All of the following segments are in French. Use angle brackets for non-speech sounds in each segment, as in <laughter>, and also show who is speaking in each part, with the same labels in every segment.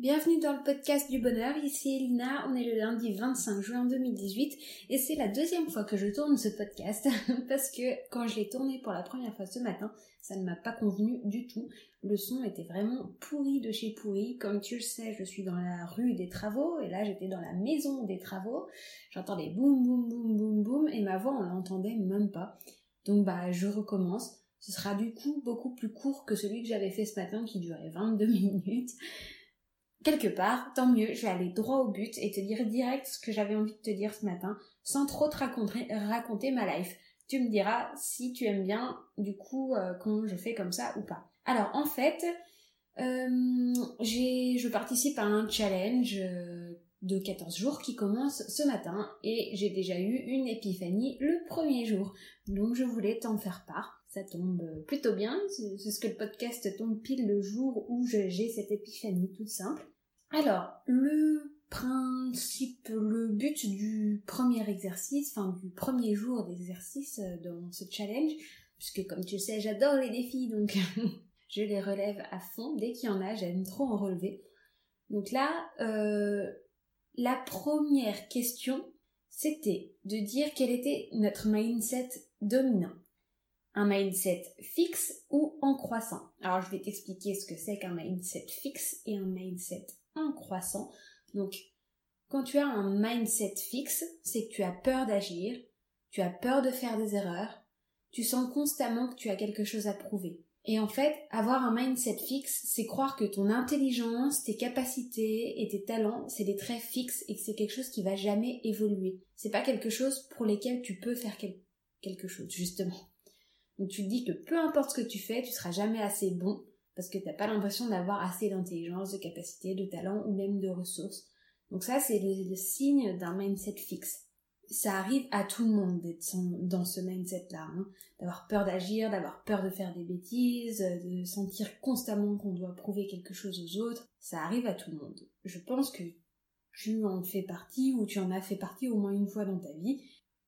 Speaker 1: Bienvenue dans le podcast du bonheur, ici Elina, on est le lundi 25 juin 2018 et c'est la deuxième fois que je tourne ce podcast <laughs> parce que quand je l'ai tourné pour la première fois ce matin, ça ne m'a pas convenu du tout. Le son était vraiment pourri de chez pourri. Comme tu le sais, je suis dans la rue des travaux et là j'étais dans la maison des travaux. J'entendais boum boum boum boum boum et ma voix on l'entendait même pas. Donc bah je recommence. Ce sera du coup beaucoup plus court que celui que j'avais fait ce matin qui durait 22 <laughs> minutes quelque part, tant mieux, je vais aller droit au but et te dire direct ce que j'avais envie de te dire ce matin, sans trop te raconter, ma life. Tu me diras si tu aimes bien, du coup, euh, quand je fais comme ça ou pas. Alors, en fait, euh, je participe à un challenge euh, de 14 jours qui commence ce matin et j'ai déjà eu une épiphanie le premier jour. Donc, je voulais t'en faire part ça tombe plutôt bien. C'est ce que le podcast tombe pile le jour où j'ai cette épiphanie toute simple. Alors, le principe, le but du premier exercice, enfin du premier jour d'exercice euh, dans ce challenge, puisque comme tu le sais, j'adore les défis, donc <laughs> je les relève à fond. Dès qu'il y en a, j'aime trop en relever. Donc là, euh, la première question, c'était de dire quel était notre mindset dominant un mindset fixe ou en croissant? Alors je vais t'expliquer ce que c'est qu'un mindset fixe et un mindset en croissant. Donc quand tu as un mindset fixe, c'est que tu as peur d'agir, tu as peur de faire des erreurs, tu sens constamment que tu as quelque chose à prouver. Et en fait, avoir un mindset fixe, c'est croire que ton intelligence, tes capacités et tes talents, c'est des traits fixes et que c'est quelque chose qui va jamais évoluer. C'est pas quelque chose pour lesquels tu peux faire quelque chose, justement. Donc tu te dis que peu importe ce que tu fais, tu seras jamais assez bon parce que t'as pas l'impression d'avoir assez d'intelligence, de capacité, de talent ou même de ressources. Donc ça, c'est le, signe d'un mindset fixe. Ça arrive à tout le monde d'être dans ce mindset-là, hein. d'avoir peur d'agir, d'avoir peur de faire des bêtises, de sentir constamment qu'on doit prouver quelque chose aux autres. Ça arrive à tout le monde. Je pense que tu en fais partie ou tu en as fait partie au moins une fois dans ta vie.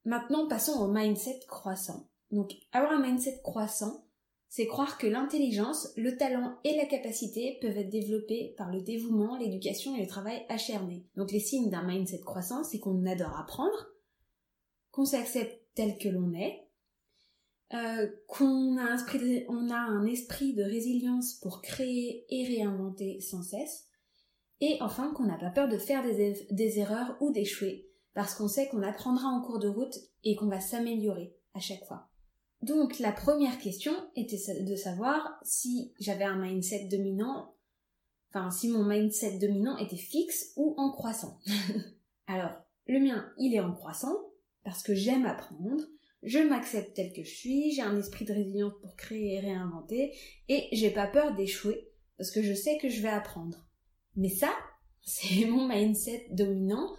Speaker 1: Maintenant, passons au mindset croissant. Donc avoir un mindset croissant, c'est croire que l'intelligence, le talent et la capacité peuvent être développés par le dévouement, l'éducation et le travail acharné. Donc les signes d'un mindset croissant, c'est qu'on adore apprendre, qu'on s'accepte tel que l'on est, euh, qu'on a, un esprit de résilience pour créer et réinventer sans cesse, et enfin qu'on n'a pas peur de faire des, des erreurs ou d'échouer, parce qu'on sait qu'on apprendra en cours de route et qu'on va s'améliorer à chaque fois. Donc la première question était de savoir si j'avais un mindset dominant, enfin si mon mindset dominant était fixe ou en croissant. <laughs> Alors, le mien, il est en croissant parce que j'aime apprendre, je m'accepte tel que je suis, j'ai un esprit de résilience pour créer et réinventer, et j'ai pas peur d'échouer parce que je sais que je vais apprendre. Mais ça, <laughs> c'est mon mindset dominant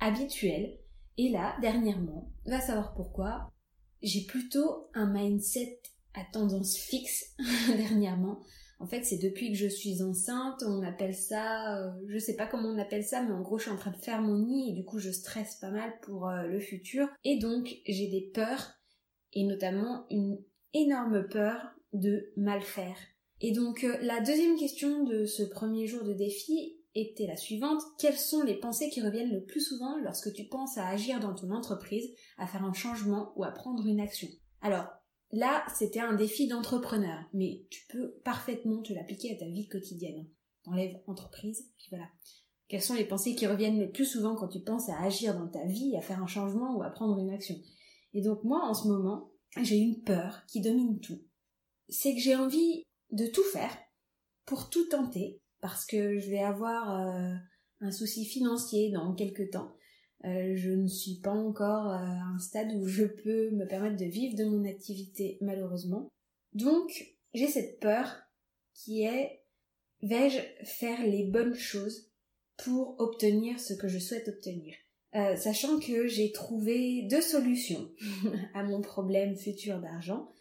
Speaker 1: habituel. Et là, dernièrement, va savoir pourquoi, j'ai plutôt un mindset à tendance fixe <laughs> dernièrement. En fait, c'est depuis que je suis enceinte, on appelle ça, euh, je sais pas comment on appelle ça, mais en gros, je suis en train de faire mon nid et du coup, je stresse pas mal pour euh, le futur. Et donc, j'ai des peurs et notamment une énorme peur de mal faire. Et donc, euh, la deuxième question de ce premier jour de défi, était la suivante. Quelles sont les pensées qui reviennent le plus souvent lorsque tu penses à agir dans ton entreprise, à faire un changement ou à prendre une action? Alors, là, c'était un défi d'entrepreneur, mais tu peux parfaitement te l'appliquer à ta vie quotidienne. T'enlèves entreprise, puis voilà. Quelles sont les pensées qui reviennent le plus souvent quand tu penses à agir dans ta vie, à faire un changement ou à prendre une action? Et donc moi, en ce moment, j'ai une peur qui domine tout. C'est que j'ai envie de tout faire pour tout tenter parce que je vais avoir euh, un souci financier dans quelques temps. Euh, je ne suis pas encore euh, à un stade où je peux me permettre de vivre de mon activité malheureusement. Donc j'ai cette peur qui est vais-je faire les bonnes choses pour obtenir ce que je souhaite obtenir? Sachant que j'ai trouvé deux solutions <laughs> à mon problème futur d'argent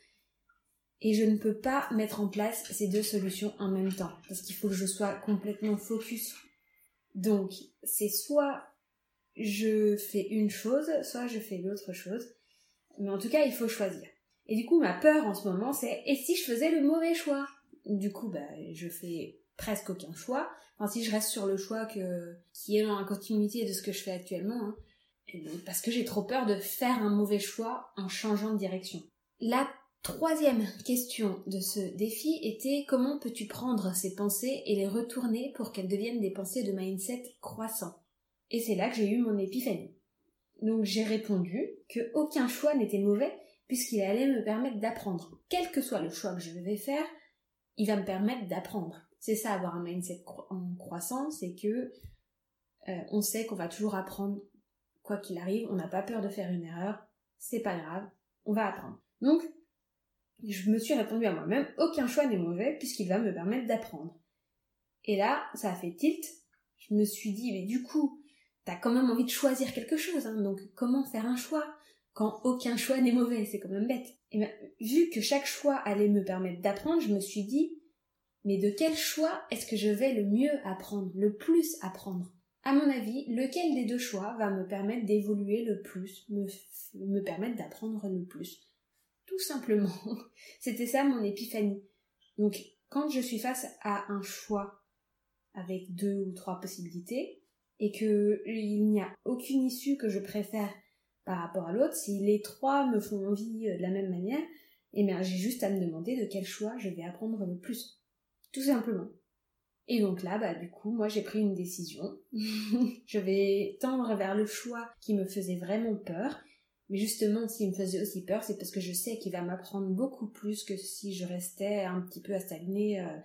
Speaker 1: et je ne peux pas mettre en place ces deux solutions en même temps parce qu'il faut que je sois complètement focus. Donc, c'est soit je fais une chose, soit je fais l'autre chose. Mais en tout cas, il faut choisir. Et du coup, ma peur en ce moment, c'est et si je faisais le mauvais choix? Du coup, bah, je fais presque aucun choix. Enfin, si je reste sur le choix que, qui est dans la continuité de ce que je fais actuellement, hein, parce que j'ai trop peur de faire un mauvais choix en changeant de direction. La troisième question de ce défi était comment peux-tu prendre ces pensées et les retourner pour qu'elles deviennent des pensées de mindset croissant? Et c'est là que j'ai eu mon épiphanie. Donc j'ai répondu que aucun choix n'était mauvais puisqu'il allait me permettre d'apprendre. Quel que soit le choix que je vais faire, il va me permettre d'apprendre. C'est ça avoir un mindset en croissance, c'est que euh, on sait qu'on va toujours apprendre quoi qu'il arrive, on n'a pas peur de faire une erreur, c'est pas grave, on va apprendre. Donc, je me suis répondu à moi-même, aucun choix n'est mauvais puisqu'il va me permettre d'apprendre. Et là, ça a fait tilt. Je me suis dit, mais du coup, t'as quand même envie de choisir quelque chose, hein, donc comment faire un choix quand aucun choix n'est mauvais, c'est quand même bête. Et bien, vu que chaque choix allait me permettre d'apprendre, je me suis dit, mais de quel choix est-ce que je vais le mieux apprendre, le plus apprendre? À mon avis, lequel des deux choix va me permettre d'évoluer le plus, me, me permettre d'apprendre le plus? Tout simplement. <laughs> C'était ça mon épiphanie. Donc, quand je suis face à un choix avec deux ou trois possibilités, et que il n'y a aucune issue que je préfère par rapport à l'autre, si les trois me font envie euh, de la même manière, eh bien j'ai juste à me demander de quel choix je vais apprendre le plus. Tout simplement. Et donc là, bah du coup, moi j'ai pris une décision. <laughs> je vais tendre vers le choix qui me faisait vraiment peur. Mais justement, s'il me faisait aussi peur, c'est parce que je sais qu'il va m'apprendre beaucoup plus que si je restais un petit peu à stagner euh,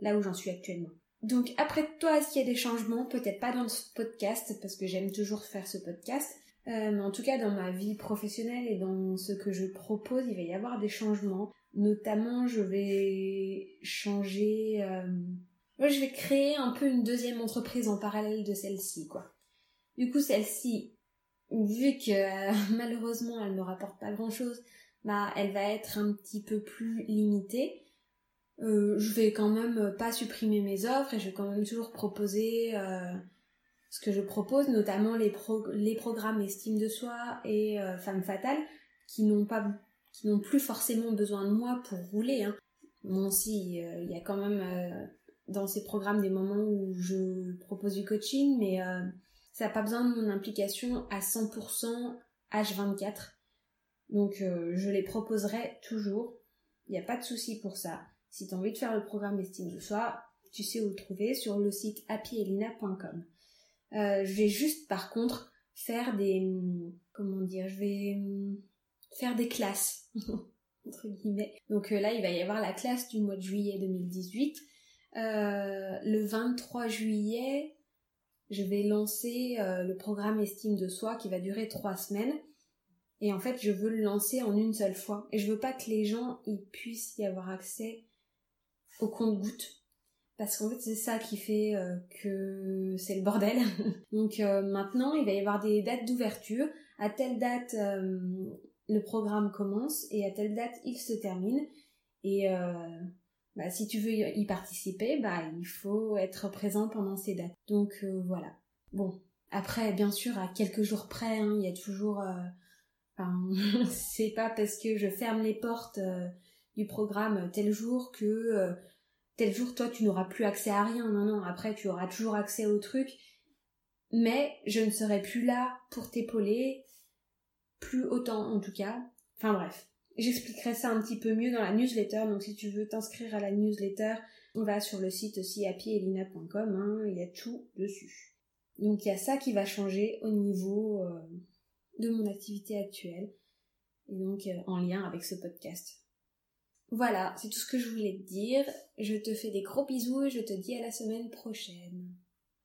Speaker 1: là où j'en suis actuellement. Donc après toi, est-ce qu'il y a des changements? Peut-être pas dans ce podcast, parce que j'aime toujours faire ce podcast. Euh, mais en tout cas, dans ma vie professionnelle et dans ce que je propose, il va y avoir des changements. Notamment, je vais changer... Euh... Moi, je vais créer un peu une deuxième entreprise en parallèle de celle-ci, quoi. Du coup, celle-ci, vu que euh, <laughs> malheureusement, elle ne me rapporte pas grand-chose, bah, elle va être un petit peu plus limitée. Euh, je vais quand même pas supprimer mes offres et je vais quand même toujours proposer euh, ce que je propose, notamment les, programmes estime de soi et euh, femme fatale, qui n'ont plus forcément besoin de moi pour rouler. Hein. Bon, euh, il y a quand même euh, dans ces programmes des moments où je propose du coaching, mais ça n'a pas besoin de mon implication à 100% H24. Donc, je les proposerai toujours. Il n'y a pas de souci pour ça. Si tu as envie de faire le programme estime de soi, tu sais où le trouver sur le site happyelina.com. Euh, je vais juste par contre faire des comment dire, je vais faire des classes. <laughs> Donc euh, là, il va y avoir la classe du mois de juillet 2018. Euh, le 23 juillet, je vais lancer le programme Estime de soi qui va durer trois semaines. Et en fait, je veux le lancer en une seule fois. Et je veux pas que les gens ils puissent y avoir accès au compte-goutte parce qu'en fait c'est ça qui fait euh, que c'est le bordel. <laughs> Donc euh, maintenant il va y avoir des dates d'ouverture. À telle date euh, le programme commence et à telle date il se termine. Et bah, si tu veux y participer, bah il faut être présent pendant ces dates. Donc voilà. Bon, après bien sûr à quelques jours près, hein, il y a toujours. Enfin, <laughs> c'est pas parce que je ferme les portes du programme tel jour que tel jour toi tu n'auras plus accès à rien. Non, non, après tu auras toujours accès au truc. Mais je ne serai plus là pour t'épauler, plus autant en tout cas. Enfin bref, j'expliquerai ça un petit peu mieux dans la newsletter. Donc si tu veux t'inscrire à la newsletter, on va sur le site aussi happyelina.com, hein, il y a tout dessus. Donc il y a ça qui va changer au niveau euh, de mon activité actuelle et donc euh, en lien avec ce podcast. Voilà, c'est tout ce que je voulais te dire. Je te fais des gros bisous et je te dis à la semaine prochaine.